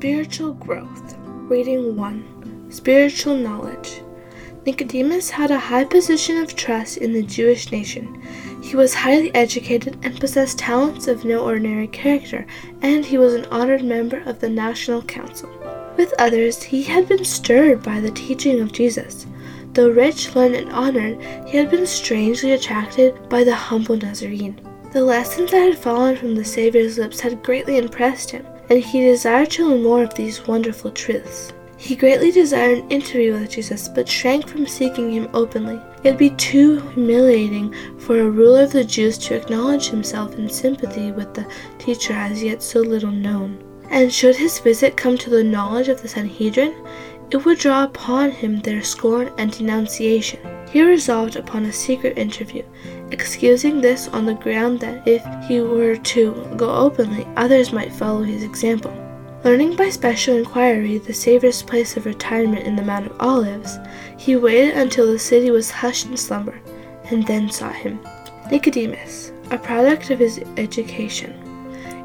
Spiritual growth. Reading 1 Spiritual knowledge. Nicodemus had a high position of trust in the Jewish nation. He was highly educated and possessed talents of no ordinary character, and he was an honored member of the National Council. With others, he had been stirred by the teaching of Jesus. Though rich, learned, and honored, he had been strangely attracted by the humble Nazarene. The lessons that had fallen from the Savior's lips had greatly impressed him, and he desired to learn more of these wonderful truths. He greatly desired an interview with Jesus, but shrank from seeking him openly. It would be too humiliating for a ruler of the Jews to acknowledge himself in sympathy with the teacher as yet so little known. And should his visit come to the knowledge of the Sanhedrin, it would draw upon him their scorn and denunciation. He resolved upon a secret interview, excusing this on the ground that if he were to go openly, others might follow his example. Learning by special inquiry the Saviour's place of retirement in the Mount of Olives, he waited until the city was hushed in slumber, and then sought him. Nicodemus, a product of his education.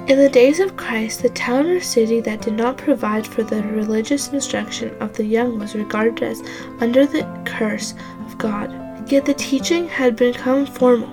In the days of Christ, the town or city that did not provide for the religious instruction of the young was regarded as under the curse of God. Yet the teaching had become formal.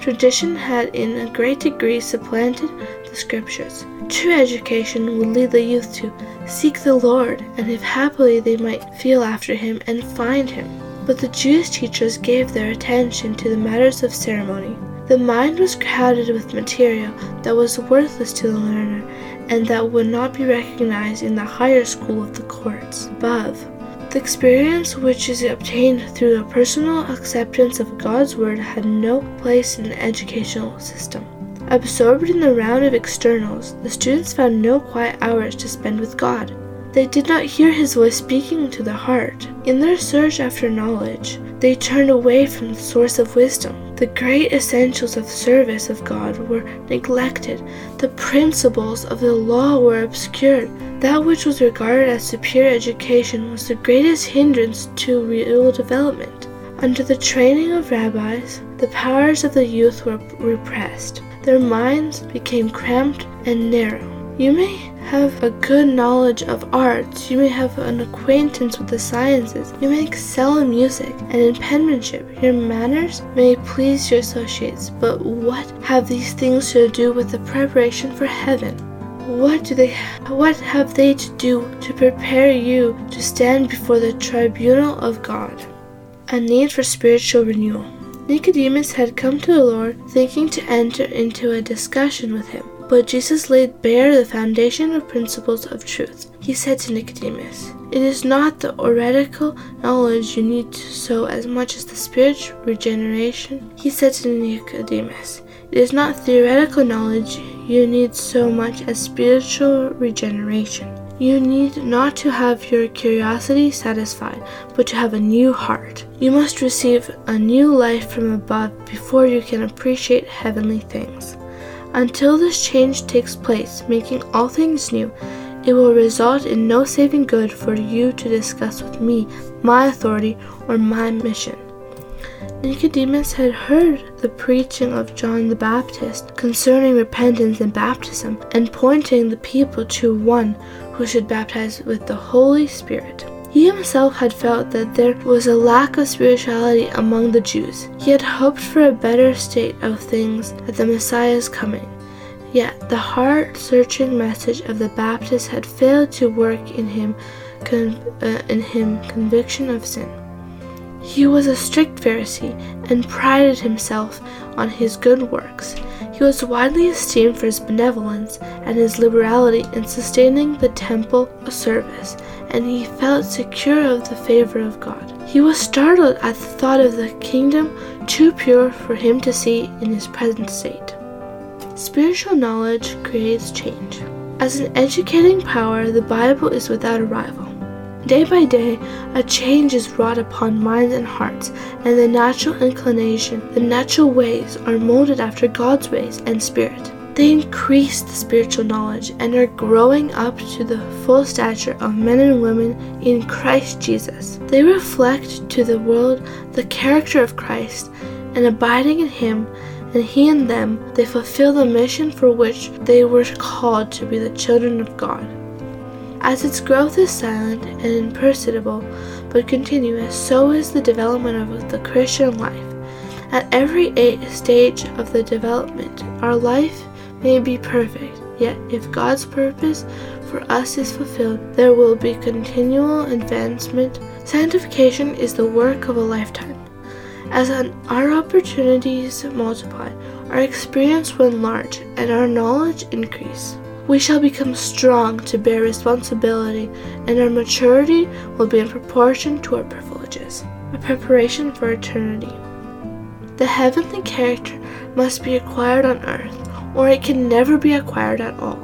Tradition had in a great degree supplanted the scriptures. True education would lead the youth to seek the Lord, and if happily they might feel after him and find him. But the Jewish teachers gave their attention to the matters of ceremony. The mind was crowded with material that was worthless to the learner, and that would not be recognized in the higher school of the courts above. The experience which is obtained through a personal acceptance of God's Word had no place in the educational system. Absorbed in the round of externals, the students found no quiet hours to spend with God. They did not hear His voice speaking to the heart. In their search after knowledge, they turned away from the source of wisdom. The great essentials of service of God were neglected. The principles of the law were obscured. That which was regarded as superior education was the greatest hindrance to real development. Under the training of rabbis, the powers of the youth were repressed. Their minds became cramped and narrow. You may have a good knowledge of arts, you may have an acquaintance with the sciences, you may excel in music and in penmanship, your manners may please your associates, but what have these things to do with the preparation for heaven? What do they what have they to do to prepare you to stand before the tribunal of God? A need for spiritual renewal. Nicodemus had come to the Lord thinking to enter into a discussion with him, but Jesus laid bare the foundation of principles of truth. He said to Nicodemus, It is not the oretical knowledge you need so as much as the spiritual regeneration. He said to Nicodemus, It is not theoretical knowledge you need so much as spiritual regeneration. You need not to have your curiosity satisfied, but to have a new heart. You must receive a new life from above before you can appreciate heavenly things. Until this change takes place, making all things new, it will result in no saving good for you to discuss with me my authority or my mission. Nicodemus had heard the preaching of John the Baptist concerning repentance and baptism, and pointing the people to one who should baptize with the Holy Spirit. He himself had felt that there was a lack of spirituality among the Jews. He had hoped for a better state of things at the Messiah's coming. Yet the heart searching message of the Baptist had failed to work in him, con- uh, in him conviction of sin. He was a strict Pharisee and prided himself on his good works. He was widely esteemed for his benevolence and his liberality in sustaining the temple service, and he felt secure of the favor of God. He was startled at the thought of the kingdom too pure for him to see in his present state. Spiritual knowledge creates change. As an educating power, the Bible is without a rival. Day by day, a change is wrought upon minds and hearts, and the natural inclination, the natural ways, are molded after God's ways and spirit. They increase the spiritual knowledge and are growing up to the full stature of men and women in Christ Jesus. They reflect to the world the character of Christ, and abiding in Him, and He in them, they fulfill the mission for which they were called to be the children of God. As its growth is silent and imperceptible but continuous, so is the development of the Christian life. At every stage of the development, our life may be perfect, yet if God's purpose for us is fulfilled, there will be continual advancement. Sanctification is the work of a lifetime. As our opportunities multiply, our experience will enlarge, and our knowledge increase. We shall become strong to bear responsibility, and our maturity will be in proportion to our privileges. A preparation for eternity. The heavenly character must be acquired on earth, or it can never be acquired at all.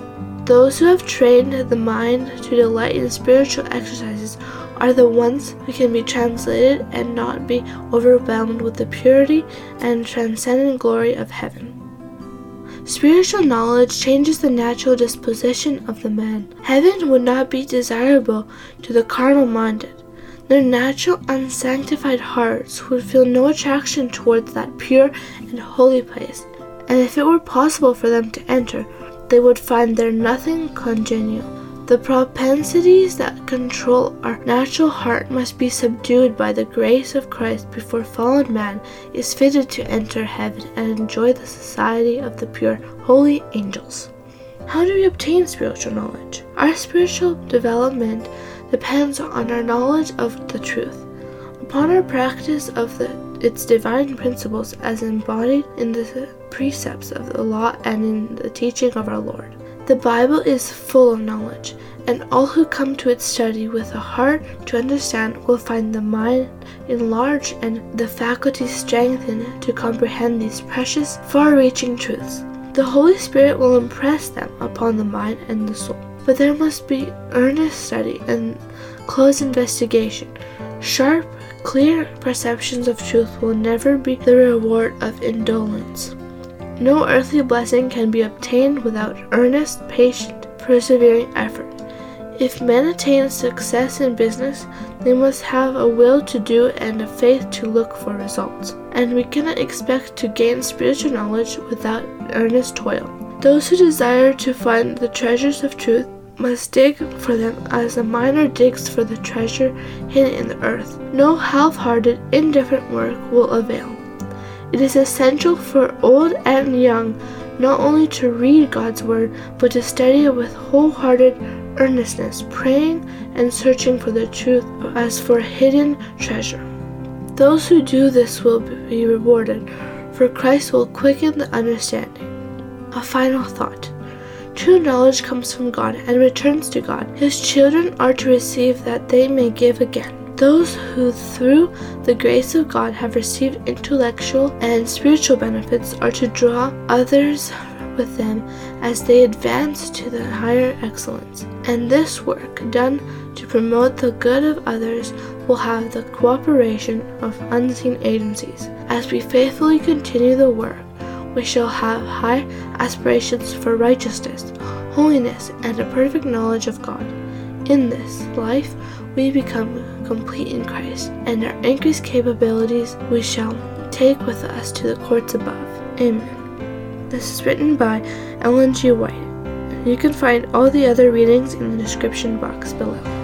Those who have trained the mind to delight in spiritual exercises are the ones who can be translated and not be overwhelmed with the purity and transcendent glory of heaven. Spiritual knowledge changes the natural disposition of the man. Heaven would not be desirable to the carnal minded. Their natural, unsanctified hearts would feel no attraction towards that pure and holy place, and if it were possible for them to enter, they would find there nothing congenial. The propensities that control our natural heart must be subdued by the grace of Christ before fallen man is fitted to enter heaven and enjoy the society of the pure, holy angels. How do we obtain spiritual knowledge? Our spiritual development depends on our knowledge of the truth, upon our practice of the, its divine principles as embodied in the precepts of the law and in the teaching of our Lord. The Bible is full of knowledge, and all who come to its study with a heart to understand will find the mind enlarged and the faculties strengthened to comprehend these precious, far reaching truths. The Holy Spirit will impress them upon the mind and the soul. But there must be earnest study and close investigation. Sharp, clear perceptions of truth will never be the reward of indolence. No earthly blessing can be obtained without earnest, patient, persevering effort. If men attain success in business, they must have a will to do and a faith to look for results. And we cannot expect to gain spiritual knowledge without earnest toil. Those who desire to find the treasures of truth must dig for them as a miner digs for the treasure hidden in the earth. No half hearted, indifferent work will avail. It is essential for old and young not only to read God's Word, but to study it with wholehearted earnestness, praying and searching for the truth as for hidden treasure. Those who do this will be rewarded, for Christ will quicken the understanding. A final thought. True knowledge comes from God and returns to God. His children are to receive that they may give again. Those who, through the grace of God, have received intellectual and spiritual benefits are to draw others with them as they advance to the higher excellence. And this work, done to promote the good of others, will have the cooperation of unseen agencies. As we faithfully continue the work, we shall have high aspirations for righteousness, holiness, and a perfect knowledge of God. In this life, we become complete in Christ, and our increased capabilities we shall take with us to the courts above. Amen. This is written by Ellen G. White. You can find all the other readings in the description box below.